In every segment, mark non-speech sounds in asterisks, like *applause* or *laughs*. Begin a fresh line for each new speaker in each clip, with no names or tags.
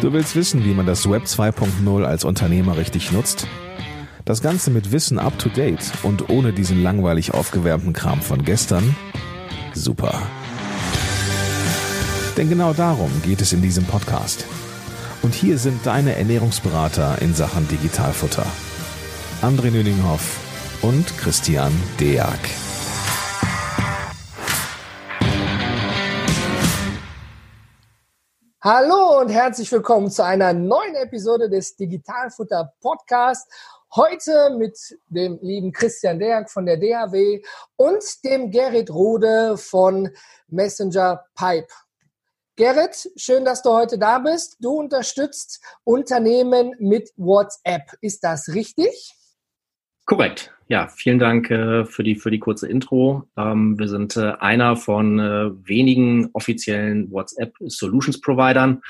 Du willst wissen, wie man das Web 2.0 als Unternehmer richtig nutzt? Das Ganze mit Wissen up to date und ohne diesen langweilig aufgewärmten Kram von gestern? Super. Denn genau darum geht es in diesem Podcast. Und hier sind deine Ernährungsberater in Sachen Digitalfutter. André Nüninghoff und Christian Deak.
Hallo und herzlich willkommen zu einer neuen Episode des Digitalfutter Podcast. Heute mit dem lieben Christian Deak von der DHW und dem Gerrit Rode von Messenger Pipe. Gerrit, schön, dass du heute da bist. Du unterstützt Unternehmen mit WhatsApp. Ist das richtig?
Korrekt. Ja, vielen Dank äh, für die für die kurze Intro. Ähm, wir sind äh, einer von äh, wenigen offiziellen WhatsApp Solutions Providern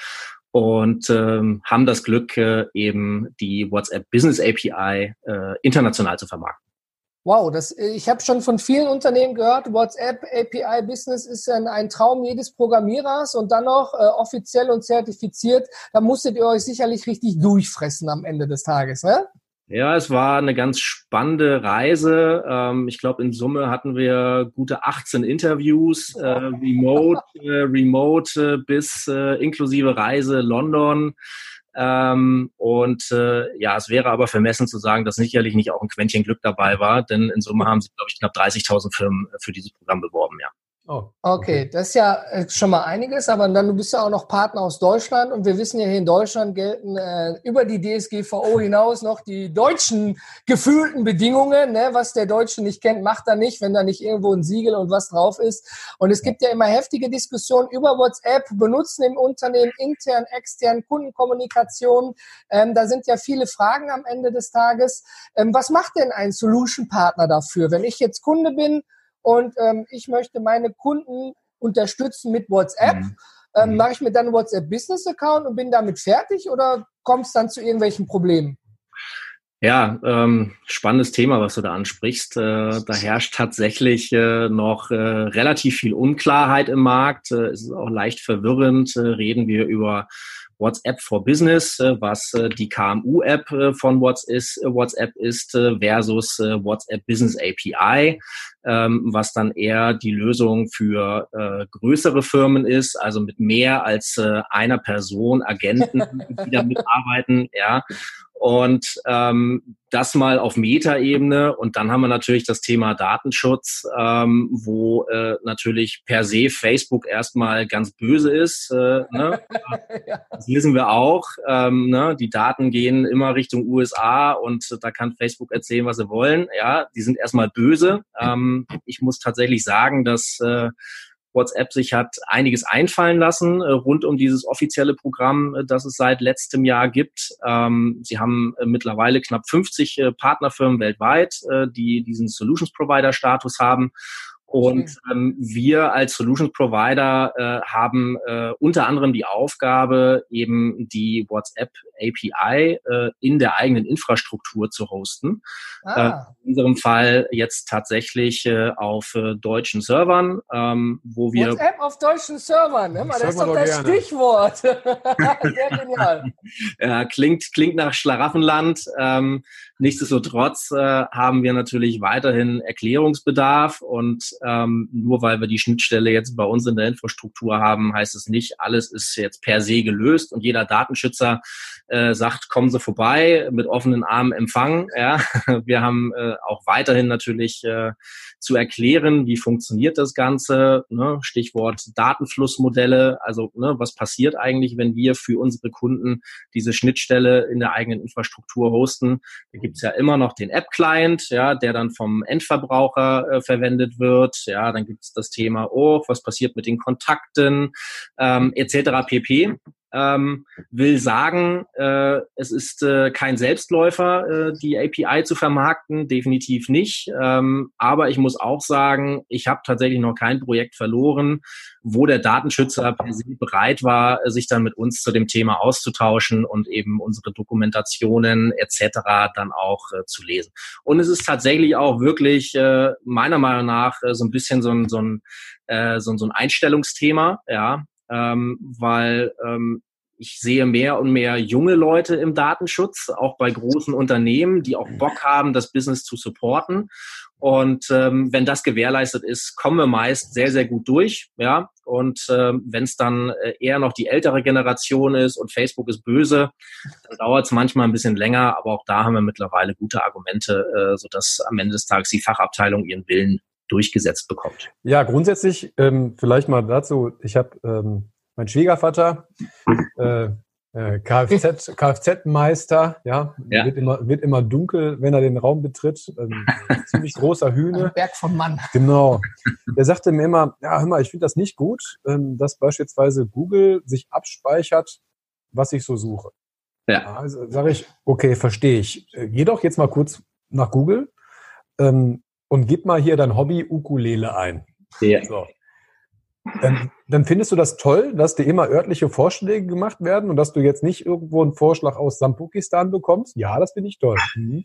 und ähm, haben das Glück, äh, eben die WhatsApp Business API äh, international zu vermarkten.
Wow, das, ich habe schon von vielen Unternehmen gehört, WhatsApp API Business ist ein, ein Traum jedes Programmierers und dann noch äh, offiziell und zertifiziert. Da musstet ihr euch sicherlich richtig durchfressen am Ende des Tages, ne?
Ja, es war eine ganz spannende Reise. Ähm, ich glaube, in Summe hatten wir gute 18 Interviews, äh, remote, äh, remote äh, bis äh, inklusive Reise London. Ähm, und äh, ja, es wäre aber vermessen zu sagen, dass sicherlich nicht auch ein Quäntchen Glück dabei war, denn in Summe haben sich, glaube ich, knapp 30.000 Firmen für dieses Programm beworben, ja.
Oh, okay, das ist ja äh, schon mal einiges, aber dann du bist ja auch noch Partner aus Deutschland und wir wissen ja hier in Deutschland gelten äh, über die DSGVO *laughs* hinaus noch die deutschen gefühlten Bedingungen. Ne? Was der Deutsche nicht kennt, macht er nicht, wenn da nicht irgendwo ein Siegel und was drauf ist. Und es gibt ja immer heftige Diskussionen über WhatsApp, benutzen im Unternehmen intern, extern, Kundenkommunikation. Ähm, da sind ja viele Fragen am Ende des Tages. Ähm, was macht denn ein Solution Partner dafür? Wenn ich jetzt Kunde bin, und ähm, ich möchte meine Kunden unterstützen mit WhatsApp. Mhm. Ähm, mhm. Mache ich mir dann einen WhatsApp Business Account und bin damit fertig oder kommt es dann zu irgendwelchen Problemen?
Ja, ähm, spannendes Thema, was du da ansprichst. Äh, da herrscht tatsächlich äh, noch äh, relativ viel Unklarheit im Markt. Äh, es ist auch leicht verwirrend. Äh, reden wir über WhatsApp for Business, äh, was die KMU-App von WhatsApp ist, versus WhatsApp Business API, ähm, was dann eher die Lösung für größere Firmen ist, also mit mehr als einer Person, Agenten, *laughs* die damit arbeiten, ja. Und ähm, das mal auf Metaebene und dann haben wir natürlich das Thema Datenschutz, ähm, wo äh, natürlich per se Facebook erstmal ganz böse ist. Äh, ne? *laughs* Das wissen wir auch. Ähm, ne? Die Daten gehen immer Richtung USA und da kann Facebook erzählen, was sie wollen. Ja, die sind erstmal böse. Ähm, ich muss tatsächlich sagen, dass äh, WhatsApp sich hat einiges einfallen lassen äh, rund um dieses offizielle Programm, äh, das es seit letztem Jahr gibt. Ähm, sie haben äh, mittlerweile knapp 50 äh, Partnerfirmen weltweit, äh, die diesen Solutions Provider Status haben. Und ähm, wir als Solutions Provider äh, haben äh, unter anderem die Aufgabe, eben die WhatsApp API äh, in der eigenen Infrastruktur zu hosten. Ah. Äh, in unserem Fall jetzt tatsächlich äh, auf äh, deutschen Servern, ähm, wo wir
WhatsApp auf deutschen Servern, ne? das ist doch das gerne. Stichwort. *laughs* Sehr
genial. *laughs* ja, klingt klingt nach Schlaraffenland. Ähm, nichtsdestotrotz äh, haben wir natürlich weiterhin Erklärungsbedarf und ähm, nur weil wir die Schnittstelle jetzt bei uns in der Infrastruktur haben, heißt es nicht, alles ist jetzt per se gelöst und jeder Datenschützer äh, sagt, kommen Sie vorbei, mit offenen Armen empfangen. Ja. *laughs* Wir haben äh, auch weiterhin natürlich äh, zu erklären, wie funktioniert das Ganze. Ne? Stichwort Datenflussmodelle. Also ne, was passiert eigentlich, wenn wir für unsere Kunden diese Schnittstelle in der eigenen Infrastruktur hosten? Da gibt's ja immer noch den App-Client, ja, der dann vom Endverbraucher äh, verwendet wird. Ja, dann gibt's das Thema, oh, was passiert mit den Kontakten ähm, etc. pp ähm, will sagen, äh, es ist äh, kein Selbstläufer, äh, die API zu vermarkten, definitiv nicht. Ähm, aber ich muss auch sagen, ich habe tatsächlich noch kein Projekt verloren, wo der Datenschützer per se bereit war, sich dann mit uns zu dem Thema auszutauschen und eben unsere Dokumentationen etc. dann auch äh, zu lesen. Und es ist tatsächlich auch wirklich äh, meiner Meinung nach äh, so ein bisschen so ein, so ein, äh, so, so ein Einstellungsthema, ja, ähm, weil ähm, ich sehe mehr und mehr junge Leute im Datenschutz, auch bei großen Unternehmen, die auch Bock haben, das Business zu supporten. Und ähm, wenn das gewährleistet ist, kommen wir meist sehr, sehr gut durch. Ja. Und ähm, wenn es dann äh, eher noch die ältere Generation ist und Facebook ist böse, dann dauert es manchmal ein bisschen länger, aber auch da haben wir mittlerweile gute Argumente, äh, sodass am Ende des Tages die Fachabteilung ihren Willen durchgesetzt bekommt.
Ja, grundsätzlich ähm, vielleicht mal dazu, ich habe ähm, mein Schwiegervater, *laughs* äh, äh, Kfz, Kfz-Meister, ja, ja, Wird, immer, wird immer dunkel, wenn er den Raum betritt. Ähm, ziemlich großer Hühne.
Ein Berg vom Mann.
Genau. Der sagte mir immer, ja, hör mal, ich finde das nicht gut, ähm, dass beispielsweise Google sich abspeichert, was ich so suche. Ja. Also sage ich, okay, verstehe ich. Äh, geh doch jetzt mal kurz nach Google ähm, und gib mal hier dein Hobby Ukulele ein. Ja. So. Dann, dann findest du das toll, dass dir immer örtliche Vorschläge gemacht werden und dass du jetzt nicht irgendwo einen Vorschlag aus Sampukistan bekommst? Ja, das finde ich toll. Mhm.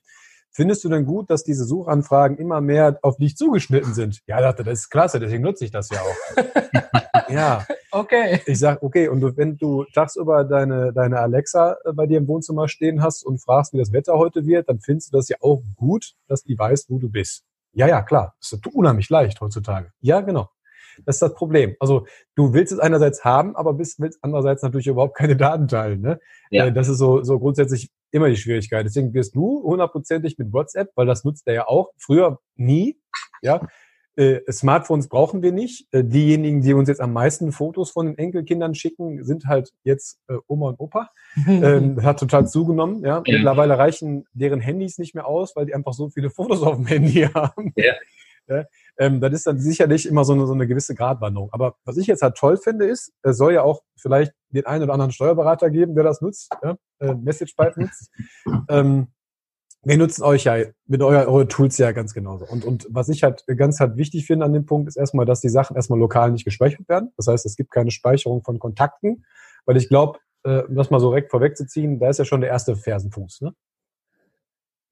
Findest du denn gut, dass diese Suchanfragen immer mehr auf dich zugeschnitten sind? Ja, dachte, das ist klasse, deswegen nutze ich das ja auch. *laughs* ja.
Okay.
Ich sag, okay, und du, wenn du tagsüber deine, deine Alexa äh, bei dir im Wohnzimmer stehen hast und fragst, wie das Wetter heute wird, dann findest du das ja auch gut, dass die weiß, wo du bist. Ja, ja, klar. Das ist unheimlich leicht heutzutage. Ja, genau. Das ist das Problem. Also du willst es einerseits haben, aber bist, willst andererseits natürlich überhaupt keine Daten teilen. Ne? Ja. Äh, das ist so, so grundsätzlich immer die Schwierigkeit. Deswegen wirst du hundertprozentig mit WhatsApp, weil das nutzt er ja auch, früher nie. Ja, äh, Smartphones brauchen wir nicht. Äh, diejenigen, die uns jetzt am meisten Fotos von den Enkelkindern schicken, sind halt jetzt äh, Oma und Opa. *laughs* ähm, hat total zugenommen. Ja. ja. Mittlerweile reichen deren Handys nicht mehr aus, weil die einfach so viele *laughs* Fotos auf dem Handy haben. Ja. Ja, ähm, das ist dann sicherlich immer so eine, so eine gewisse Gratwanderung. Aber was ich jetzt halt toll finde, ist, es soll ja auch vielleicht den einen oder anderen Steuerberater geben, der das nutzt, ja, äh, Message Pipe nutzt. *laughs* Ähm, wir nutzen euch ja mit euer, eure Tools ja ganz genauso. Und, und was ich halt ganz halt wichtig finde an dem Punkt ist erstmal, dass die Sachen erstmal lokal nicht gespeichert werden. Das heißt, es gibt keine Speicherung von Kontakten, weil ich glaube, äh, das mal so direkt vorwegzuziehen, da ist ja schon der erste Fersenfuß. Ne?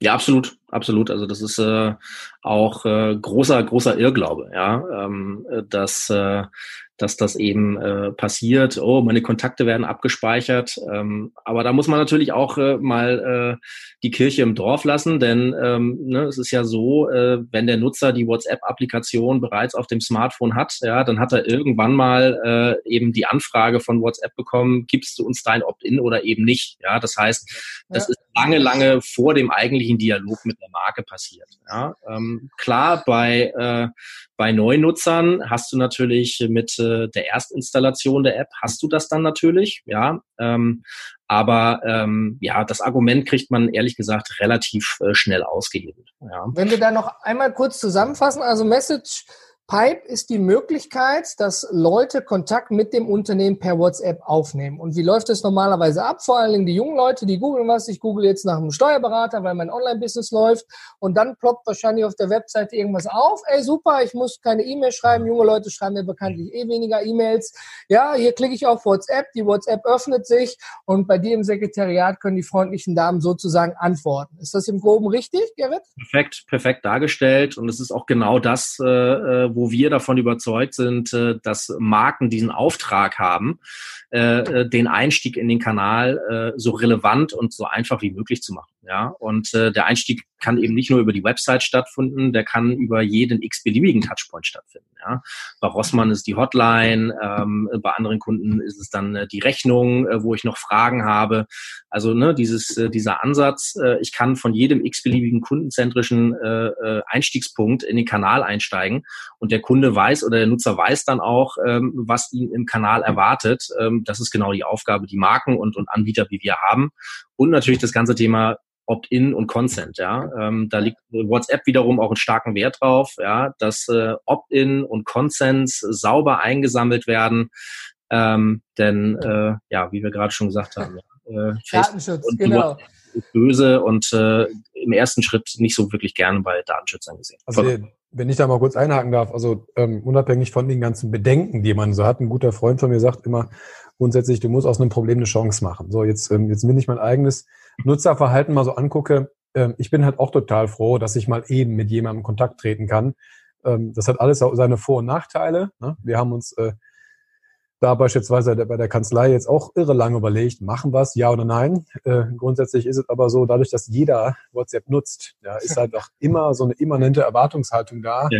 Ja, absolut, absolut. Also das ist äh, auch äh, großer, großer Irrglaube, ja, ähm, dass äh, dass das eben äh, passiert. Oh, meine Kontakte werden abgespeichert. Ähm, aber da muss man natürlich auch äh, mal äh, die Kirche im Dorf lassen, denn ähm, ne, es ist ja so, äh, wenn der Nutzer die WhatsApp-Applikation bereits auf dem Smartphone hat, ja, dann hat er irgendwann mal äh, eben die Anfrage von WhatsApp bekommen, gibst du uns dein Opt-in oder eben nicht. Ja, das heißt, das ja. ist lange, lange vor dem eigentlichen Dialog mit der Marke passiert. Ja, ähm, klar, bei äh, bei Neunutzern hast du natürlich mit äh, der Erstinstallation der App hast du das dann natürlich, ja. Ähm, aber ähm, ja, das Argument kriegt man ehrlich gesagt relativ äh, schnell ausgehebelt. Ja.
Wenn wir da noch einmal kurz zusammenfassen, also Message Pipe ist die Möglichkeit, dass Leute Kontakt mit dem Unternehmen per WhatsApp aufnehmen. Und wie läuft das normalerweise ab? Vor allen Dingen die jungen Leute, die googeln was. Ich google jetzt nach einem Steuerberater, weil mein Online-Business läuft. Und dann ploppt wahrscheinlich auf der Webseite irgendwas auf. Ey, super, ich muss keine E-Mail schreiben. Junge Leute schreiben mir bekanntlich eh weniger E-Mails. Ja, hier klicke ich auf WhatsApp. Die WhatsApp öffnet sich und bei dir im Sekretariat können die freundlichen Damen sozusagen antworten. Ist das im Groben richtig, Gerrit?
Perfekt, perfekt dargestellt. Und es ist auch genau das, äh, äh wo wo wir davon überzeugt sind, äh, dass Marken diesen Auftrag haben, äh, äh, den Einstieg in den Kanal so relevant und so einfach wie möglich zu machen. Ja, und der Einstieg kann eben nicht nur über die Website stattfinden, der kann über jeden x-beliebigen Touchpoint stattfinden. Ja. Bei Rossmann ist die Hotline, ähm, bei anderen Kunden ist es dann äh, die Rechnung, äh, wo ich noch Fragen habe. Also ne, dieses, äh, dieser Ansatz, äh, ich kann von jedem x-beliebigen kundenzentrischen äh, äh, Einstiegspunkt in den Kanal einsteigen und der Kunde weiß oder der Nutzer weiß dann auch, ähm, was ihn im Kanal erwartet. Ähm, das ist genau die Aufgabe, die Marken und, und Anbieter, wie wir haben. Und natürlich das ganze Thema Opt-in und Consent. Ja, ähm, da liegt WhatsApp wiederum auch einen starken Wert drauf, ja, dass äh, Opt-in und Consents sauber eingesammelt werden, ähm, denn äh, ja, wie wir gerade schon gesagt haben,
äh, *laughs* Datenschutz, genau.
Ist böse und äh, im ersten Schritt nicht so wirklich gerne bei Datenschützern gesehen.
Also wenn ich da mal kurz einhaken darf, also ähm, unabhängig von den ganzen Bedenken, die man so hat, ein guter Freund von mir sagt immer grundsätzlich, du musst aus einem Problem eine Chance machen. So, jetzt, ähm, jetzt bin ich mein eigenes Nutzerverhalten mal so angucke, äh, ich bin halt auch total froh, dass ich mal eben mit jemandem in Kontakt treten kann. Ähm, das hat alles seine Vor- und Nachteile. Ne? Wir haben uns äh, da beispielsweise bei der Kanzlei jetzt auch irre lange überlegt, machen wir es, ja oder nein. Äh, grundsätzlich ist es aber so, dadurch, dass jeder WhatsApp nutzt, ist halt auch immer so eine immanente Erwartungshaltung da. Ja.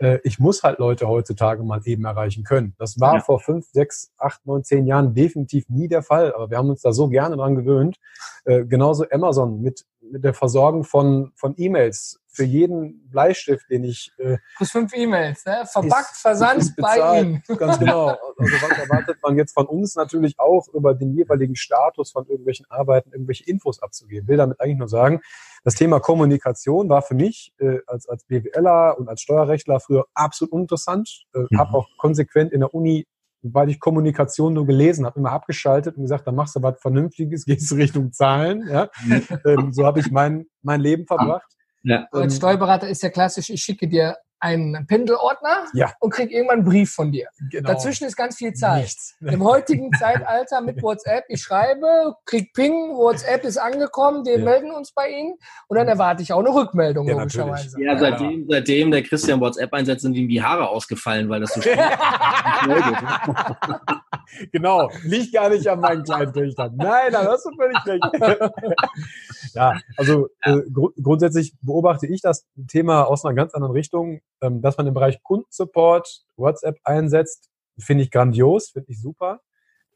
Äh, ich muss halt Leute heutzutage mal eben erreichen können. Das war ja. vor fünf, sechs, acht, neun, zehn Jahren definitiv nie der Fall, aber wir haben uns da so gerne dran gewöhnt. Äh, genauso Amazon mit, mit der Versorgung von, von E-Mails für jeden Bleistift, den ich.
Äh, Plus fünf E-Mails, ne? Verbackt, versandt bei Ihnen.
Ganz genau. Also was erwartet man jetzt von uns natürlich auch über den jeweiligen Status von irgendwelchen Arbeiten, irgendwelche Infos abzugeben. Will damit eigentlich nur sagen, das Thema Kommunikation war für mich äh, als, als BWLer und als Steuerrechtler früher absolut uninteressant. Äh, mhm. Habe auch konsequent in der Uni weil ich Kommunikation nur gelesen habe, immer abgeschaltet und gesagt, dann machst du was Vernünftiges, *laughs* gehst du Richtung Zahlen. Ja? Mhm. ähm, so habe ich mein, mein Leben verbracht.
Ja. Als Steuerberater ist ja klassisch, ich schicke dir einen Pendelordner
ja.
und krieg irgendwann einen Brief von dir. Genau. Dazwischen ist ganz viel Zeit. Nichts. Im heutigen *laughs* Zeitalter mit WhatsApp, ich schreibe, krieg Ping, WhatsApp ist angekommen, wir ja. melden uns bei Ihnen und dann erwarte ich auch eine Rückmeldung, ja, logischerweise.
Ja, seitdem, seitdem der Christian WhatsApp einsetzt, sind ihm die Haare ausgefallen, weil das so *laughs* schnell *laughs*
Genau, liegt gar nicht an meinen kleinen Töchtern. Nein, da hast du völlig recht. *laughs* ja, also äh, gr grundsätzlich beobachte ich das Thema aus einer ganz anderen Richtung ähm, dass man im Bereich Kundensupport WhatsApp einsetzt, finde ich grandios, finde ich super.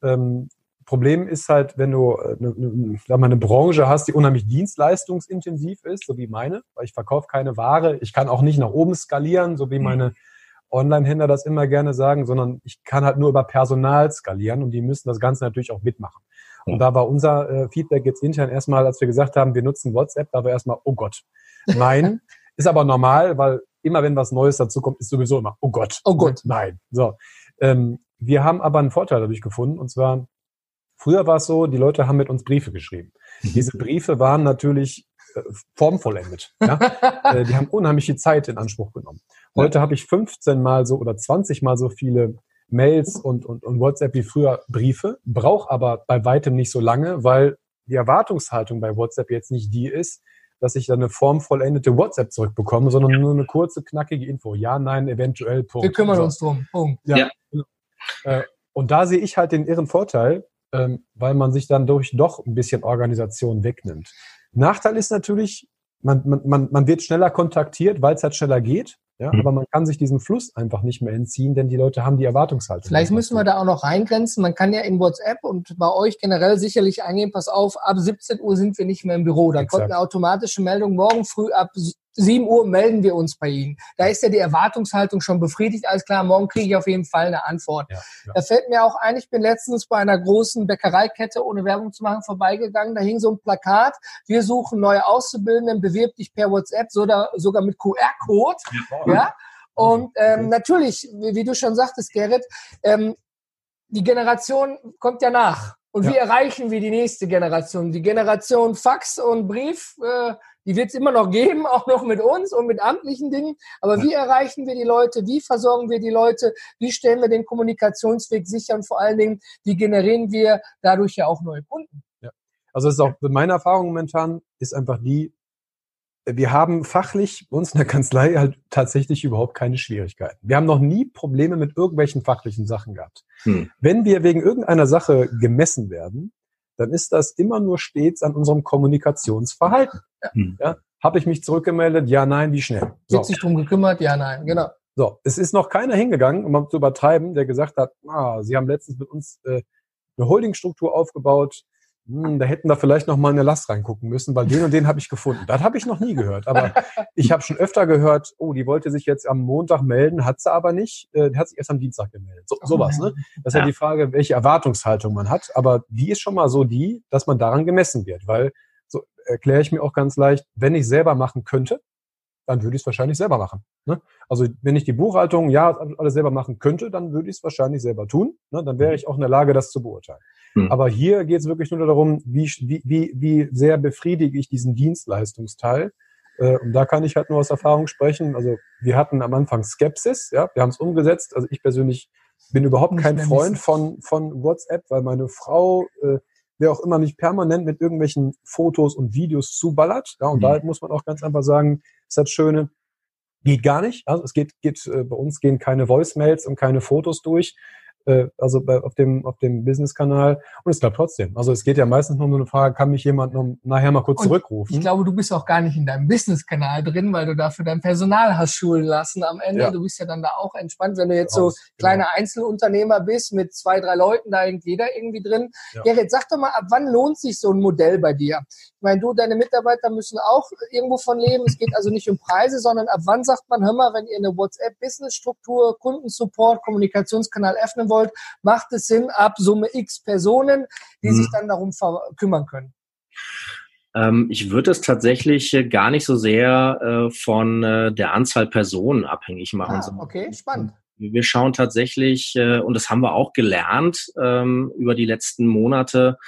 Ähm, Problem ist halt, wenn du eine, eine, eine, eine Branche hast, die unheimlich dienstleistungsintensiv ist, so wie meine, weil ich verkaufe keine Ware, ich kann auch nicht nach oben skalieren, so wie mhm. meine Online-Händler das immer gerne sagen, sondern ich kann halt nur über Personal skalieren und die müssen das Ganze natürlich auch mitmachen. Und da war unser äh, Feedback jetzt intern erstmal, als wir gesagt haben, wir nutzen WhatsApp, da war erstmal, oh Gott, nein. *laughs* ist aber normal, weil immer wenn was Neues dazu kommt, ist sowieso immer, oh Gott, oh Gott, nein. So. Ähm, wir haben aber einen Vorteil dadurch gefunden, und zwar, früher war es so, die Leute haben mit uns Briefe geschrieben. Mhm. Diese Briefe waren natürlich äh, formvollendet. Ja? *laughs* äh, die haben unheimlich viel Zeit in Anspruch genommen. Heute ja. habe ich 15 mal so oder 20 mal so viele Mails und, und, und WhatsApp wie früher Briefe, brauche aber bei weitem nicht so lange, weil die Erwartungshaltung bei WhatsApp jetzt nicht die ist, dass ich dann eine formvollendete WhatsApp zurückbekomme, sondern ja. nur eine kurze, knackige Info. Ja, nein, eventuell,
Punkt. Wir kümmern uns drum. Punkt.
Ja. ja. Äh, und da sehe ich halt den irren Vorteil, ähm, weil man sich dann durch doch ein bisschen Organisation wegnimmt. Nachteil ist natürlich, man, man, man wird schneller kontaktiert, weil es halt schneller geht. Ja, mhm. aber man kann sich diesem Fluss einfach nicht mehr entziehen, denn die Leute haben die Erwartungshaltung.
Vielleicht müssen wir da auch noch reingrenzen. Man kann ja in WhatsApp und bei euch generell sicherlich eingehen, pass auf, ab 17 Uhr sind wir nicht mehr im Büro. Dann kommt eine automatische Meldung, morgen früh ab 7 Uhr melden wir uns bei Ihnen. Da ist ja die Erwartungshaltung schon befriedigt. Alles klar, morgen kriege ich auf jeden Fall eine Antwort. Ja, ja. Da fällt mir auch ein, ich bin letztens bei einer großen Bäckereikette, ohne Werbung zu machen, vorbeigegangen. Da hing so ein Plakat. Wir suchen neue Auszubildenden, bewirb dich per WhatsApp, sogar, sogar mit QR-Code. Ja. ja. Und ähm, natürlich, wie, wie, du schon sagtest, Gerrit, ähm, die Generation kommt ja nach. Und wie erreichen wir die nächste Generation? Die Generation Fax und Brief, äh, die wird es immer noch geben, *laughs* auch noch mit uns und mit amtlichen Dingen. Aber wie erreichen wir die Leute? Wie versorgen wir die Leute? Wie stellen wir den Kommunikationsweg sicher? Und vor allen Dingen, wie generieren wir dadurch ja auch neue Kunden?
Ja. Also das ist auch meine Erfahrung momentan, ist einfach die, wir haben fachlich bei uns in der Kanzlei halt tatsächlich überhaupt keine Schwierigkeiten. Wir haben noch nie Probleme mit irgendwelchen fachlichen Sachen gehabt. Hm. Wenn wir wegen irgendeiner Sache gemessen werden, dann ist das immer nur stets an unserem Kommunikationsverhalten. Hm. Ja? Habe ich mich zurückgemeldet? Ja, nein, wie schnell?
So. Wird sich drum gekümmert? Ja, nein, genau.
So, es ist noch keiner hingegangen, um zu übertreiben, der gesagt hat, ah, Sie haben letztens mit uns äh, eine Holdingstruktur aufgebaut, hm, da hätten wir vielleicht noch mal eine Last reingucken müssen, weil den und den habe ich gefunden. Das habe ich noch nie gehört. Aber *laughs* ich habe schon öfter gehört, oh, die wollte sich jetzt am Montag melden, hat sie aber nicht. Äh, hat sich erst am Dienstag gemeldet. So, sowas, ne? Das ist ja. ja die Frage, welche Erwartungshaltung man hat. Aber die ist schon mal so die, dass man daran gemessen wird. Weil, erkläre ich mir auch ganz leicht, wenn ich selber machen könnte, dann würde ich es wahrscheinlich selber machen. Ne? Also wenn ich die Buchhaltung ja alles selber machen könnte, dann würde ich es wahrscheinlich selber tun. Ne? Dann wäre ich auch in der Lage, das zu beurteilen. Mhm. Aber hier geht es wirklich nur darum, wie, wie, wie sehr befriedige ich diesen Dienstleistungsteil. Äh, und da kann ich halt nur aus Erfahrung sprechen. Also wir hatten am Anfang Skepsis, ja, wir haben es umgesetzt. Also ich persönlich bin überhaupt kein Freund von, von WhatsApp, weil meine Frau äh, wer auch immer mich permanent mit irgendwelchen Fotos und Videos zuballert. Ja, und mhm. da muss man auch ganz einfach sagen, ist das Schöne, geht gar nicht. Also es geht, geht äh, bei uns gehen keine Voicemails und keine Fotos durch. Äh, also bei, auf dem auf dem Business-Kanal und es klappt trotzdem. Also es geht ja meistens nur um eine Frage, kann mich jemand noch nachher mal kurz
Und
zurückrufen?
Ich glaube, du bist auch gar nicht in deinem Business-Kanal drin, weil du dafür dein Personal hast schulen lassen am Ende.
Ja.
Du bist ja dann da auch entspannt. Wenn du jetzt so
genau.
kleiner Einzelunternehmer bist mit zwei, drei Leuten, da hängt jeder irgendwie drin.
Ja.
Gerrit, sag doch mal, ab wann lohnt sich so ein Modell bei dir? Ich meine, du, deine Mitarbeiter müssen auch irgendwo von leben. Es geht also nicht um Preise, sondern ab wann sagt man, hör mal, wenn ihr eine WhatsApp-Business-Struktur, Kundensupport, Kommunikationskanal öffnen wollt, macht es Sinn ab Summe X Personen, die
Mhm.
sich dann darum kümmern können.
Ähm, ich würde es tatsächlich äh, gar nicht so sehr äh, von äh, der Anzahl Personen abhängig machen.
Ah, okay, spannend.
Wir schauen tatsächlich, äh, und das haben wir auch gelernt ähm, über die letzten Monate,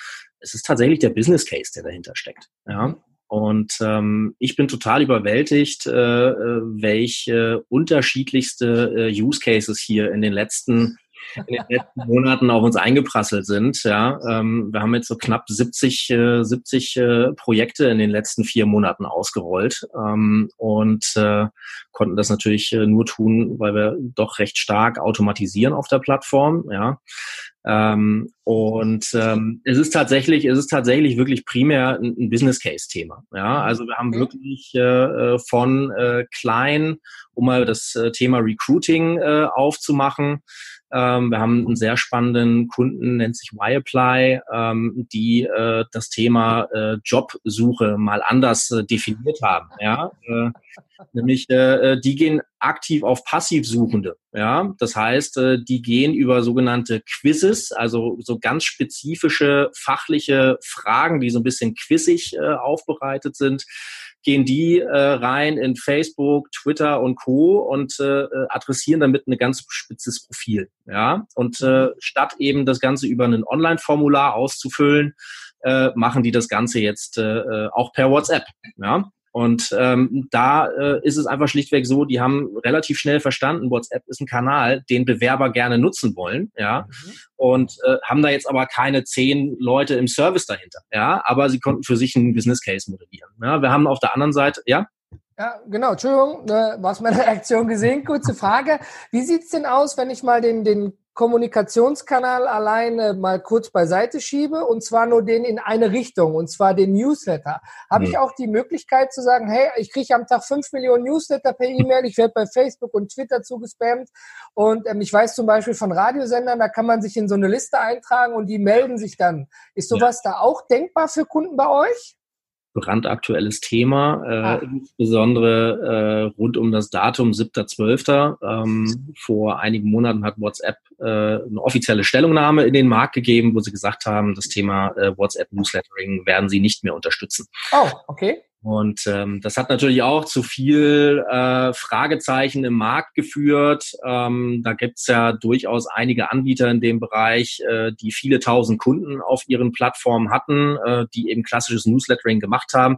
es ist tatsächlich der Business Case, der dahinter steckt. Ja. Und ähm, ich bin total überwältigt, äh, äh, welche unterschiedlichste äh, Use Cases hier in den letzten in den letzten Monaten auf uns eingeprasselt sind. Ja, ähm, wir haben jetzt so knapp 70, äh, 70 äh, Projekte in den letzten vier Monaten ausgerollt ähm, und äh, konnten das natürlich äh, nur tun, weil wir doch recht stark automatisieren auf der Plattform. Ja, ähm, und ähm, es ist tatsächlich, es ist tatsächlich wirklich primär ein, ein Business Case Thema. Ja, also wir haben
Okay.
wirklich äh, äh, von äh, klein, um mal das äh, Thema Recruiting äh, aufzumachen. Ähm, wir haben einen sehr spannenden Kunden, nennt sich YApply, ähm, die äh, das Thema äh, Jobsuche mal anders äh, definiert haben. Ja, äh, nämlich äh, die gehen aktiv auf Passivsuchende. Ja, das heißt, äh, die gehen über sogenannte Quizzes, also so ganz spezifische fachliche Fragen, die so ein bisschen quizzig äh, aufbereitet sind gehen die äh, rein in Facebook, Twitter und Co. und äh, äh, adressieren damit ein ganz spitzes Profil. Ja, und äh, statt eben das Ganze über ein Online-Formular auszufüllen, äh, machen die das Ganze jetzt äh, äh, auch per WhatsApp. Ja. Und ähm, da äh, ist es einfach schlichtweg so, die haben relativ schnell verstanden, WhatsApp ist ein Kanal, den Bewerber gerne nutzen wollen, ja, und äh, haben da jetzt aber keine zehn Leute im Service dahinter, ja, aber sie konnten für sich einen Business Case modellieren. Ja, wir haben auf der anderen Seite, ja,
Ja, genau. Entschuldigung, äh, hast meine Reaktion gesehen. Kurze Frage. Wie sieht's denn aus, wenn ich mal den, den Kommunikationskanal alleine mal kurz beiseite schiebe und zwar nur den in eine Richtung und zwar den Newsletter? Habe ich
Hm.
auch die Möglichkeit zu sagen, hey, ich kriege am Tag fünf Millionen Newsletter per E-Mail, ich werde bei Facebook und Twitter zugespammt und ähm, ich weiß zum Beispiel von Radiosendern, da kann man sich in so eine Liste eintragen und die melden sich dann. Ist sowas da auch denkbar für Kunden bei euch?
Brandaktuelles Thema, äh, insbesondere äh, rund um das Datum 7.12. Ähm, vor einigen Monaten hat WhatsApp äh, eine offizielle Stellungnahme in den Markt gegeben, wo sie gesagt haben, das Thema äh, WhatsApp Newslettering werden sie nicht mehr unterstützen.
Oh, okay.
Und ähm, das hat natürlich auch zu viel äh, Fragezeichen im Markt geführt. Ähm, da gibt's ja durchaus einige Anbieter in dem Bereich, äh, die viele tausend Kunden auf ihren Plattformen hatten, äh, die eben klassisches Newslettering gemacht haben,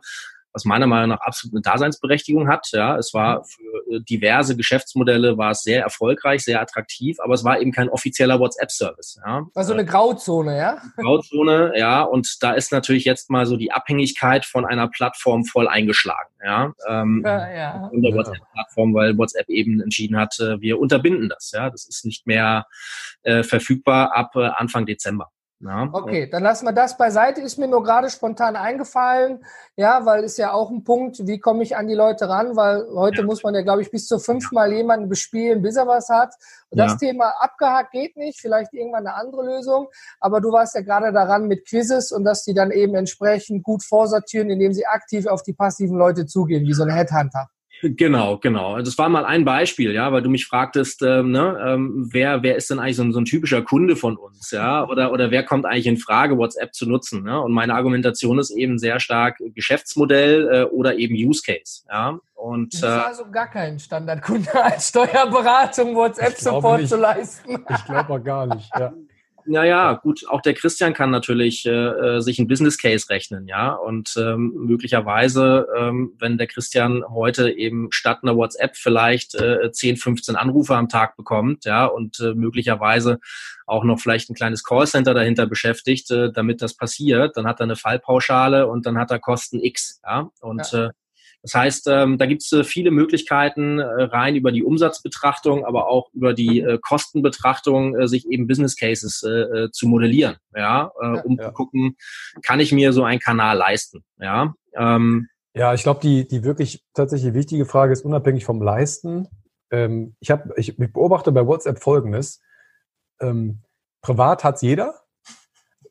was meiner Meinung nach absolut eine Daseinsberechtigung hat. Ja, es war für äh, diverse Geschäftsmodelle war es sehr erfolgreich, sehr attraktiv, aber es war eben kein offizieller WhatsApp-Service. Ja.
Also eine Grauzone, ja?
Grauzone, ja, und da ist natürlich jetzt mal so die Abhängigkeit von einer Plattform voll eingeschlagen, ja, ähm,
Ja, ja.
der. WhatsApp-Plattform, weil WhatsApp eben entschieden hat, äh, wir unterbinden das, ja, das ist nicht mehr äh, verfügbar ab äh, Anfang Dezember. Ja.
Okay, dann lassen wir das beiseite. Ist mir nur gerade spontan eingefallen, ja, weil ist ja auch ein Punkt, wie komme ich an die Leute ran, weil heute muss man ja, glaube ich, bis zu fünfmal jemanden bespielen, bis er was hat. Und das
Ja.
Thema abgehakt geht nicht, vielleicht irgendwann eine andere Lösung. Aber du warst ja gerade daran mit Quizzes und dass die dann eben entsprechend gut vorsortieren, indem sie aktiv auf die passiven Leute zugehen, wie so ein Headhunter.
Genau, genau. Das war mal ein Beispiel, ja, weil du mich fragtest, ähm, ne, ähm, wer, wer ist denn eigentlich so ein, so ein typischer Kunde von uns, ja, oder, oder wer kommt eigentlich in Frage, WhatsApp zu nutzen, ne? Und meine Argumentation ist eben sehr stark Geschäftsmodell äh, oder eben Use Case, ja. Und
Das ist
äh,
also gar kein Standardkunde *laughs* als Steuerberatung, WhatsApp-Support zu leisten.
Ich glaube auch gar nicht. Ja. *laughs*
Naja, gut, auch der Christian kann natürlich äh, äh, sich ein Business Case rechnen, ja. Und ähm, möglicherweise, ähm, wenn der Christian heute eben statt einer WhatsApp vielleicht äh, 10, 15 Anrufe am Tag bekommt, ja, und äh, möglicherweise auch noch vielleicht ein kleines Callcenter dahinter beschäftigt, äh, damit das passiert, dann hat er eine Fallpauschale und dann hat er Kosten X, ja. Und
Ja.
Äh, Das heißt, ähm, da gibt es äh, viele Möglichkeiten, äh, rein über die Umsatzbetrachtung, aber auch über die äh, Kostenbetrachtung, äh, sich eben Business Cases äh, äh zu modellieren, ja, äh, um ja. zu gucken, kann ich mir so einen Kanal leisten, ja. Ähm,
ja, ich glaube, die, die wirklich tatsächlich wichtige Frage ist unabhängig vom Leisten. Ähm, ich, hab, ich, ich beobachte bei WhatsApp Folgendes. Ähm, privat hat's jeder,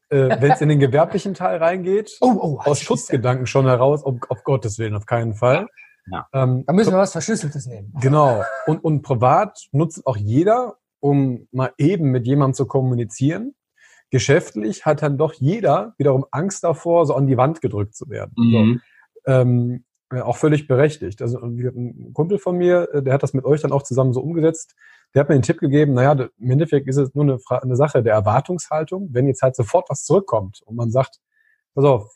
äh, wenn es in den gewerblichen Teil reingeht, oh, oh, aus Schutzgedanken schon heraus, um, auf Gottes Willen, auf keinen Fall.
Ja. Ähm, da müssen wir was Verschlüsseltes nehmen.
Genau. Und, und privat nutzt auch jeder, um mal eben mit jemandem zu kommunizieren. Geschäftlich hat dann doch jeder wiederum Angst davor, so an die Wand gedrückt zu werden. Mhm. So, ähm, auch völlig berechtigt. Also ein Kumpel von mir, äh, der hat das mit euch dann auch zusammen so umgesetzt der hat mir den Tipp gegeben, naja, im Endeffekt ist es nur eine, eine Sache der Erwartungshaltung. Wenn jetzt halt sofort was zurückkommt und man sagt, pass auf,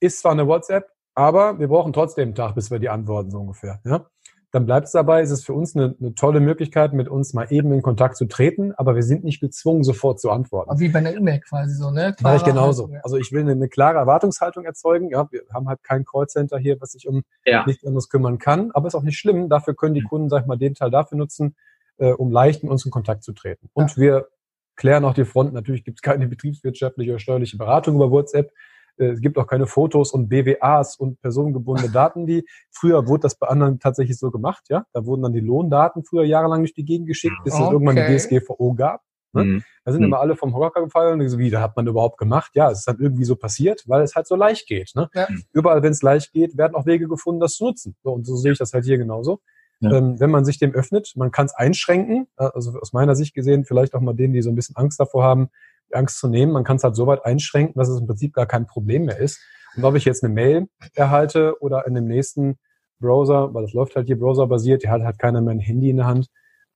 ist zwar eine WhatsApp, aber wir brauchen trotzdem einen Tag, bis wir die antworten, so ungefähr. Ja? Dann bleibt es dabei, ist es für uns eine, eine tolle Möglichkeit, mit uns mal eben in Kontakt zu treten, aber wir sind nicht gezwungen, sofort zu antworten.
Wie bei einer E-Mail quasi so, ne?
Mache ich genauso. Haltung, ja. Also ich will eine, eine, klare Erwartungshaltung erzeugen. Ja, wir haben halt kein Callcenter hier, was sich um ja. nichts anderes kümmern kann, aber ist auch nicht schlimm. Dafür können die Kunden, sag ich mal, den Teil dafür nutzen, äh, um leicht mit uns in Kontakt zu treten. Und ja. wir klären auch die Front. Natürlich gibt es keine *laughs* betriebswirtschaftliche oder steuerliche Beratung über WhatsApp. Äh, es gibt auch keine Fotos und BWAs und personengebundene *laughs* Daten, die früher wurde das bei anderen tatsächlich so gemacht, ja. Da wurden dann die Lohndaten früher jahrelang durch die Gegend geschickt, bis okay. es irgendwann die DSGVO gab. Ne? Mhm. Da sind mhm. immer alle vom Hocker gefallen und so, wie, da hat man überhaupt gemacht? Ja, es ist dann irgendwie so passiert, weil es halt so leicht geht. Ne? Ja. Überall, wenn es leicht geht, werden auch Wege gefunden, das zu nutzen. So, und so sehe ich das halt hier genauso. Ja. Ähm, wenn man sich dem öffnet, man kann es einschränken, äh, also aus meiner Sicht gesehen, vielleicht auch mal denen, die so ein bisschen Angst davor haben, die Angst zu nehmen, man kann es halt so weit einschränken, dass es im Prinzip gar kein Problem mehr ist. Und ob ich jetzt eine Mail erhalte oder in dem nächsten Browser, weil das läuft halt hier browserbasiert, die hat halt keiner mehr ein Handy in der Hand,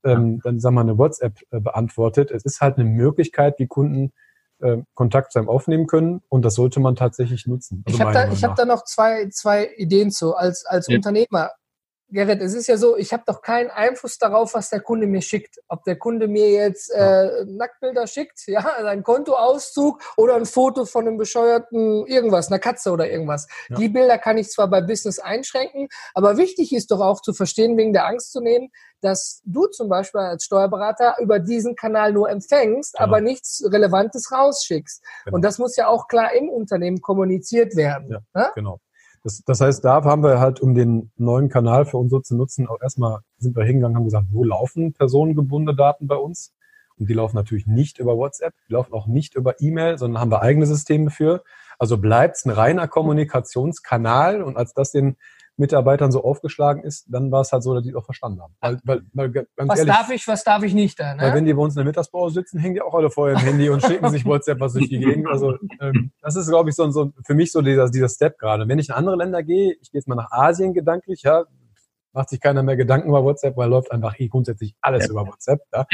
ähm, dann sagen wir eine WhatsApp äh, beantwortet. Es ist halt eine Möglichkeit, wie Kunden äh, Kontakt zu einem aufnehmen können und das sollte man tatsächlich nutzen.
Also ich habe da, ich hab da noch zwei, zwei Ideen zu. Als, als ja. Unternehmer Gerrit, es ist ja so, ich habe doch keinen Einfluss darauf, was der Kunde mir schickt. Ob der Kunde mir jetzt äh, Nacktbilder schickt, ja, ein Kontoauszug oder ein Foto von einem bescheuerten irgendwas, einer Katze oder irgendwas. Ja. Die Bilder kann ich zwar bei Business einschränken, aber wichtig ist doch auch zu verstehen, wegen der Angst zu nehmen, dass du zum Beispiel als Steuerberater über diesen Kanal nur empfängst, genau. aber nichts Relevantes rausschickst. Genau. Und das muss ja auch klar im Unternehmen kommuniziert werden. Ja,
ja? Genau. Das, das heißt, da haben wir halt, um den neuen Kanal für uns so zu nutzen, auch erstmal sind wir hingegangen, haben gesagt, wo laufen personengebundene Daten bei uns? Und die laufen natürlich nicht über WhatsApp, die laufen auch nicht über E-Mail, sondern haben wir eigene Systeme für. Also bleibt es ein reiner Kommunikationskanal und als das den Mitarbeitern so aufgeschlagen ist, dann war es halt so, dass die es auch verstanden haben. Weil,
weil, weil, ganz was ehrlich, darf ich, was darf ich nicht da?
Ne? Weil wenn die bei uns in der Mittagspause sitzen, hängen die auch alle vorher im Handy und schicken sich WhatsApp was durch die Gegend. Also ähm, das ist, glaube ich, so, so für mich so dieser, dieser Step gerade. Wenn ich in andere Länder gehe, ich gehe jetzt mal nach Asien gedanklich, ja, macht sich keiner mehr Gedanken über WhatsApp, weil läuft einfach eh grundsätzlich alles ja. über WhatsApp. Ja.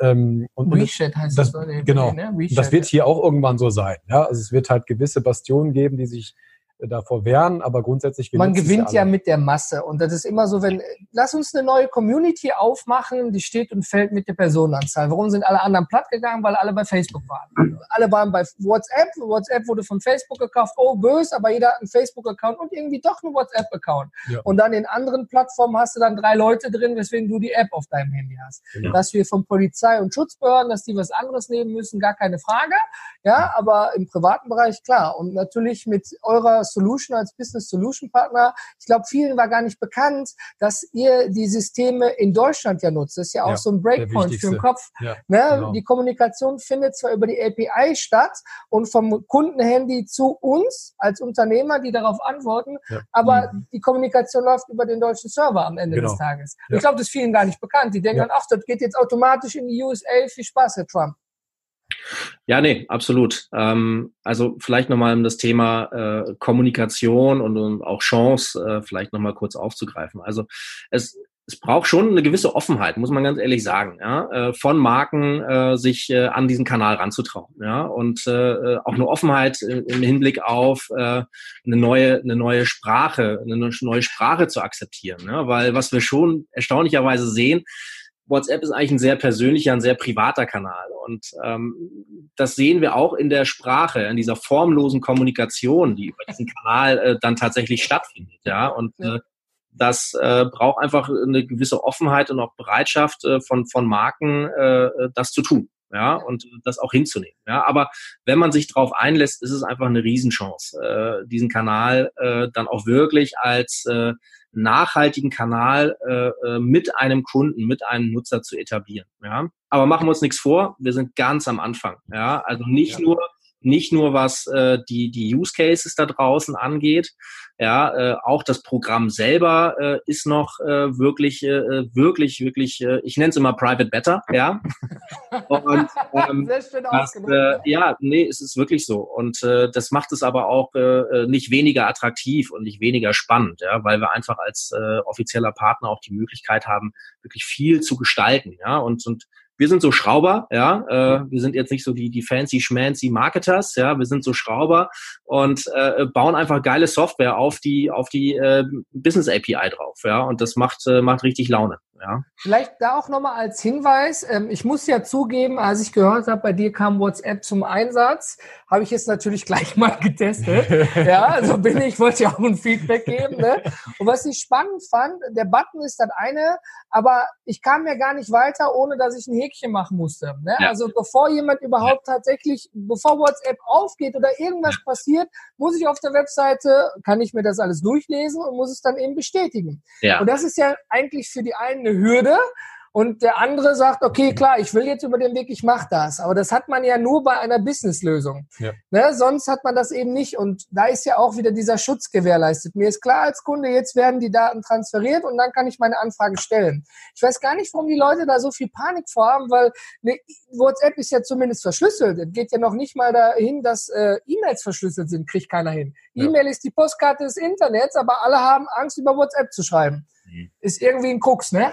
Ähm, und, WeChat heißt das, das genau. Ne? das wird hier auch irgendwann so sein. Ja, also es wird halt gewisse Bastionen geben, die sich davor wehren, aber grundsätzlich
Man gewinnt ja mit der Masse und das ist immer so, wenn lass uns eine neue Community aufmachen, die steht und fällt mit der Personenanzahl. Warum sind alle anderen platt gegangen? Weil alle bei Facebook waren. Alle waren bei WhatsApp, WhatsApp wurde von Facebook gekauft. Oh, böse, aber jeder hat einen Facebook-Account und irgendwie doch einen WhatsApp-Account. Ja. Und dann in anderen Plattformen hast du dann drei Leute drin, weswegen du die App auf deinem Handy hast. Genau. Dass wir von Polizei und Schutzbehörden, dass die was anderes nehmen müssen, gar keine Frage. Ja, aber im privaten Bereich klar. Und natürlich mit eurer Solution als Business Solution Partner. Ich glaube, vielen war gar nicht bekannt, dass ihr die Systeme in Deutschland ja nutzt. Das ist ja auch ja, so ein Breakpoint für den Kopf. Ja, ne? Genau. Die Kommunikation findet zwar über die API statt und vom Kundenhandy zu uns als Unternehmer, die darauf antworten, ja. aber mhm. die Kommunikation läuft über den deutschen Server am Ende genau. des Tages. Ich glaube, das ist vielen gar nicht bekannt. Die denken dann, ach, das geht jetzt automatisch in die USA. Viel Spaß, Herr Trump.
Ja, nee, absolut. Ähm, also vielleicht nochmal um das Thema äh, Kommunikation und, und, auch Chance äh, vielleicht nochmal kurz aufzugreifen. Also es, es braucht schon eine gewisse Offenheit, muss man ganz ehrlich sagen, ja, äh, von Marken äh, sich äh, an diesen Kanal ranzutrauen, ja, und äh, äh auch eine Offenheit im, Hinblick auf äh, eine neue, eine neue Sprache, eine neue Sprache zu akzeptieren, ja, weil was wir schon erstaunlicherweise sehen, WhatsApp ist eigentlich ein sehr persönlicher, ein sehr privater Kanal. Und ähm, das sehen wir auch in der Sprache, in dieser formlosen Kommunikation, die über diesen Kanal äh, dann tatsächlich stattfindet. Ja, und äh, das äh, braucht einfach eine gewisse Offenheit und auch Bereitschaft äh, von, von Marken, äh, das zu tun ja, und das auch hinzunehmen. Ja, aber wenn man sich darauf einlässt, ist es einfach eine Riesenchance, äh, diesen Kanal äh, dann auch wirklich als äh, nachhaltigen Kanal äh, äh, mit einem Kunden, mit einem Nutzer zu etablieren. Ja, aber machen wir uns nichts vor, wir sind ganz am Anfang. Ja, also nicht ja. nur nicht nur was äh, die, die Use Cases da draußen angeht. Ja, äh, auch das Programm selber äh, ist noch äh, wirklich, äh, wirklich, wirklich, äh, ich nenne es immer Private Better, ja. *laughs* Und ähm, das, äh, ja, nee, es ist wirklich so. Und äh, das macht es aber auch äh, nicht weniger attraktiv und nicht weniger spannend, ja, weil wir einfach als äh, offizieller Partner auch die Möglichkeit haben, wirklich viel zu gestalten, ja. Und, und wir sind so Schrauber, ja, äh, wir sind jetzt nicht so die, die fancy schmancy Marketers, ja, wir sind so Schrauber und äh, bauen einfach geile Software auf die, auf die äh, Business API drauf, ja, und das macht, äh, macht richtig Laune. Ja.
Vielleicht da auch nochmal als Hinweis, ähm, ich muss ja zugeben, als ich gehört habe, bei dir kam WhatsApp zum Einsatz, habe ich es natürlich *laughs* gleich mal getestet. *laughs* ja, also bin ich, wollte ja auch ein Feedback geben. Ne? Und was ich spannend fand, der Button ist das eine, aber ich kam ja gar nicht weiter, ohne dass ich ein Häkchen machen musste. Ne? Ja. Also bevor jemand überhaupt tatsächlich, bevor WhatsApp aufgeht oder irgendwas passiert, muss ich auf der Webseite, kann ich mir das alles durchlesen und muss es dann eben bestätigen. Ja. Und das ist ja eigentlich für die einen eine Hürde und der andere sagt, okay, klar, ich will jetzt über den Weg, ich mache das. Aber das hat man ja nur bei einer Businesslösung. Ja. Ne? Sonst hat man das eben nicht. Und da ist ja auch wieder dieser Schutz gewährleistet. Mir ist klar als Kunde, jetzt werden die Daten transferiert und dann kann ich meine Anfrage stellen. Ich weiß gar nicht, warum die Leute da so viel Panik vorhaben, weil eine WhatsApp ist ja zumindest verschlüsselt. Es geht ja noch nicht mal dahin, dass äh, E-Mails verschlüsselt sind, kriegt keiner hin. Ja. E-Mail ist die Postkarte des Internets, aber alle haben Angst, über WhatsApp zu schreiben. Ist irgendwie ein Krux, ne?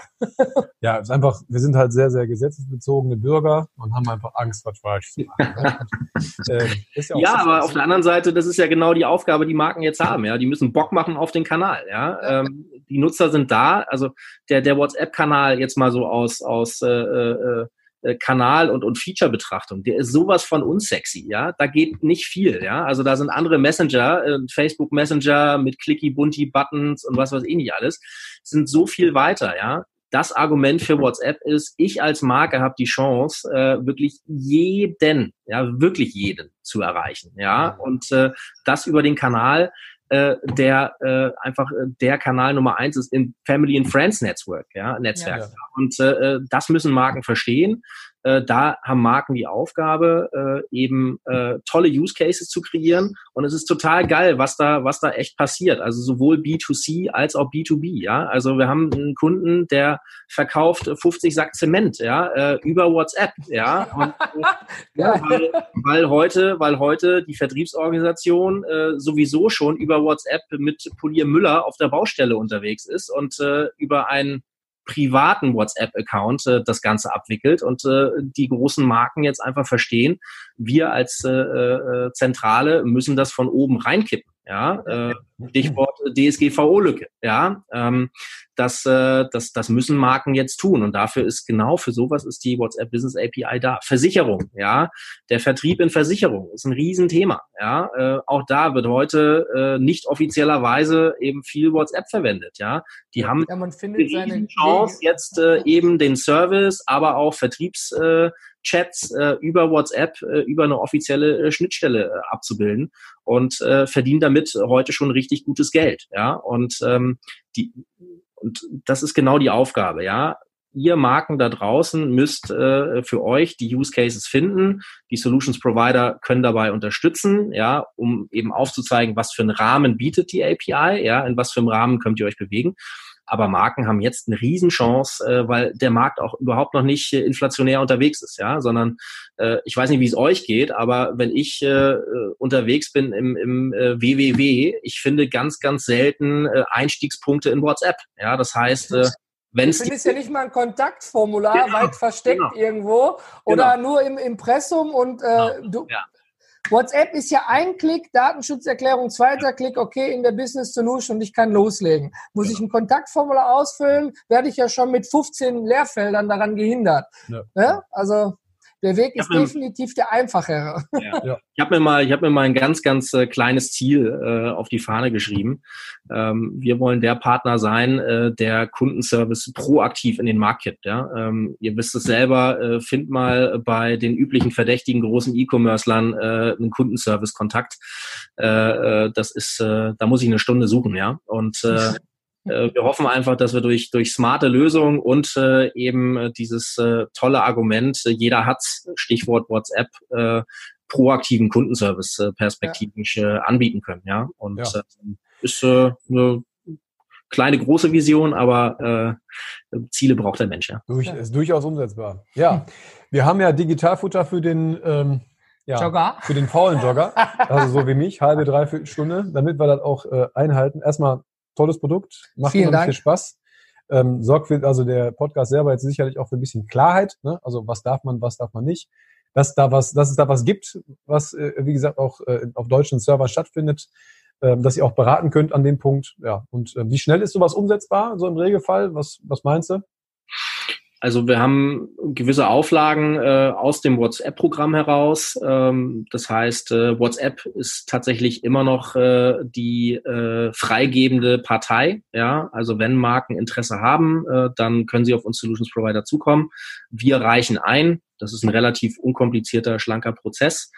ja, ist einfach, wir sind halt sehr, sehr gesetzesbezogene Bürger und haben einfach Angst, was falsch zu machen. Ne? *laughs*
ähm, ja, ja aber auf der anderen Seite, das ist ja genau die Aufgabe, die Marken jetzt haben. Ja, die müssen Bock machen auf den Kanal. Ja, ähm, die Nutzer sind da. Also der der WhatsApp-Kanal jetzt mal so aus aus äh, äh, äh, Kanal und, und Feature-Betrachtung, der ist sowas von unsexy, ja. Da geht nicht viel, ja. Also da sind andere Messenger, äh, Facebook Messenger mit clicky, bunty Buttons und was weiß ich nicht alles, sind so viel weiter, ja. Das Argument für WhatsApp ist, ich als Marke habe die Chance, äh, wirklich jeden, ja, wirklich jeden zu erreichen, ja. Und äh, das über den Kanal, äh, der äh, einfach äh, der Kanal Nummer eins ist im Family and Friends Network, ja, Netzwerk. Ja, ja. Und äh, das müssen Marken verstehen äh, da haben Marken die Aufgabe, äh, eben äh, tolle Use Cases zu kreieren. Und es ist total geil, was da, was da echt passiert. Also sowohl B2C als auch B2B. Ja, also wir haben einen Kunden, der verkauft 50 Sack Zement, ja, äh, über WhatsApp. Ja, und, *laughs* äh, ja weil, weil heute, weil heute die Vertriebsorganisation äh, sowieso schon über WhatsApp mit Polier Müller auf der Baustelle unterwegs ist und äh, über ein privaten WhatsApp-Account äh, das Ganze abwickelt und äh, die großen Marken jetzt einfach verstehen, wir als äh, äh, Zentrale müssen das von oben reinkippen. Ja, äh, Stichwort DSGVO-Lücke. Ja, ähm, das, äh, das, das müssen Marken jetzt tun und dafür ist genau für sowas ist die WhatsApp Business API da. Versicherung, ja, der Vertrieb in Versicherung ist ein Riesenthema. Ja, äh, auch da wird heute äh, nicht offiziellerweise eben viel WhatsApp verwendet. Ja, die haben
ja, man findet
seine Chance jetzt äh, eben den Service, aber auch Vertriebs äh, Chats äh, über WhatsApp, äh, über eine offizielle äh, Schnittstelle äh, abzubilden und äh, verdienen damit heute schon richtig gutes Geld. Ja, und ähm, die und das ist genau die Aufgabe. Ja, ihr Marken da draußen müsst äh, für euch die Use Cases finden. Die Solutions Provider können dabei unterstützen, ja, um eben aufzuzeigen, was für einen Rahmen bietet die API, ja, in was für einem Rahmen könnt ihr euch bewegen. Aber Marken haben jetzt eine Riesenchance, äh, weil der Markt auch überhaupt noch nicht äh, inflationär unterwegs ist, ja, sondern äh, ich weiß nicht, wie es euch geht, aber wenn ich äh, unterwegs bin im, im äh, WWW, ich finde ganz, ganz selten äh, Einstiegspunkte in WhatsApp. Ja, das heißt, äh,
wenn es ist ja nicht mal ein Kontaktformular genau, weit versteckt genau. irgendwo oder genau. nur im Impressum und äh, genau. du, ja. WhatsApp ist ja ein Klick, Datenschutzerklärung, zweiter Klick, okay, in der Business Solution und ich kann loslegen. Muss ja. ich ein Kontaktformular ausfüllen, werde ich ja schon mit 15 Leerfeldern daran gehindert. Ja. Ne? Also Der Weg ist definitiv der einfachere.
Ja. *laughs* Ich habe mir mal, ich habe mir mal ein ganz, ganz äh, kleines Ziel äh, auf die Fahne geschrieben. Ähm, wir wollen der Partner sein, äh, der Kundenservice proaktiv in den Markt kippt. Ja? Ähm, ihr wisst es selber, äh, find mal bei den üblichen verdächtigen großen E-Commercern äh, einen Kundenservice-Kontakt. Äh, äh, das ist, äh, da muss ich eine Stunde suchen, ja. Und äh, *laughs* wir hoffen einfach, dass wir durch, durch smarte Lösungen und äh, eben äh, dieses äh, tolle Argument, äh, jeder hat's, Stichwort WhatsApp, äh, proaktiven Kundenservice äh, perspektivisch äh, anbieten können. Ja, und ja. Äh, ist äh, eine kleine, große Vision, aber äh, Ziele braucht der Mensch. Ja.
Durch, ist durchaus umsetzbar. Ja, wir haben ja Digitalfutter für den ähm, ja, Jogger. für den faulen Jogger, also so wie mich, halbe, dreiviertel Stunde, damit wir das auch äh, einhalten. Erstmal tolles Produkt, macht Vielen Dank. viel Spaß. Ähm, sorgt für, also der Podcast selber jetzt sicherlich auch für ein bisschen Klarheit, ne? also was darf man, was darf man nicht. Dass da was, dass es da was gibt, was, äh, wie gesagt, auch äh, auf deutschen Servern stattfindet, äh, dass ihr auch beraten könnt an dem Punkt. Ja, und äh, wie schnell ist sowas umsetzbar, so im Regelfall? Was, was meinst du?
Also wir haben gewisse Auflagen äh, aus dem WhatsApp-Programm heraus. Ähm, das heißt, äh, WhatsApp ist tatsächlich immer noch äh, die äh, freigebende Partei. Ja, also wenn Marken Interesse haben, äh, dann können sie auf uns Solutions Provider zukommen. Wir reichen ein. Das ist ein relativ unkomplizierter, schlanker Prozess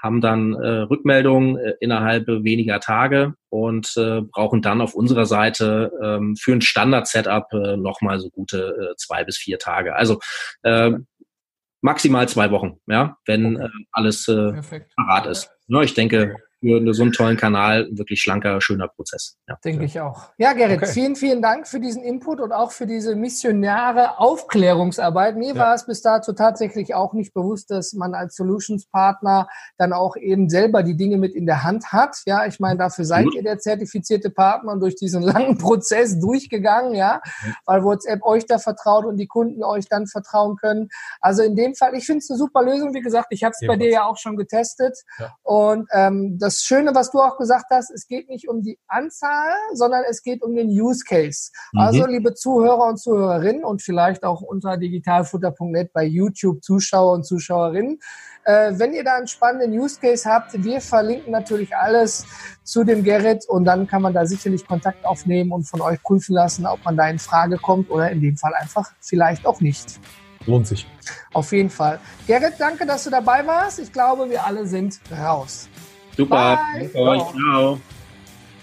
haben dann äh, Rückmeldungen äh, innerhalb weniger Tage und äh, brauchen dann auf unserer Seite ähm, für ein Standard-Setup äh, nochmal so gute äh, zwei bis vier Tage. Also äh, maximal zwei Wochen, ja, wenn äh, alles äh, parat ist. Ja, ich denke, für so einen tollen Kanal wirklich schlanker, schöner Prozess.
Ja. Denke ich auch. Ja, Gerrit, okay. vielen, vielen Dank für diesen Input und auch für diese missionäre Aufklärungsarbeit. Mir ja. war es bis dato tatsächlich auch nicht bewusst, dass man als Solutions-Partner dann auch eben selber die Dinge mit in der Hand hat. Ja, ich meine, dafür seid ihr der zertifizierte Partner und durch diesen langen Prozess durchgegangen, ja, weil WhatsApp euch da vertraut und die Kunden euch dann vertrauen können. Also in dem Fall, ich finde es eine super Lösung. Wie gesagt, ich habe es bei dir ja auch schon getestet ja. und ähm, das Schöne, was du auch gesagt hast, es geht nicht um die Anzahl, sondern es geht um den Use Case. Mhm. Also, liebe Zuhörer und Zuhörerinnen und vielleicht auch unter digitalfutter.net bei YouTube Zuschauer und Zuschauerinnen, äh, wenn ihr da einen spannenden Use Case habt, wir verlinken natürlich alles zu dem Gerrit und dann kann man da sicherlich Kontakt aufnehmen und von euch prüfen lassen, ob man da in Frage kommt oder in dem Fall einfach vielleicht auch nicht.
Lohnt sich.
Auf jeden Fall. Gerrit, danke, dass du dabei warst. Ich glaube, wir alle sind raus.
Super. Bye. Ciao.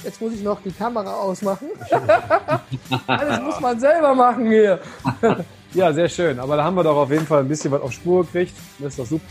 Jetzt muss ich noch die Kamera ausmachen. *laughs* Alles muss man selber machen hier. *laughs*
ja, sehr schön. Aber da haben wir doch auf jeden Fall ein bisschen was auf Spur gekriegt. Das ist doch super.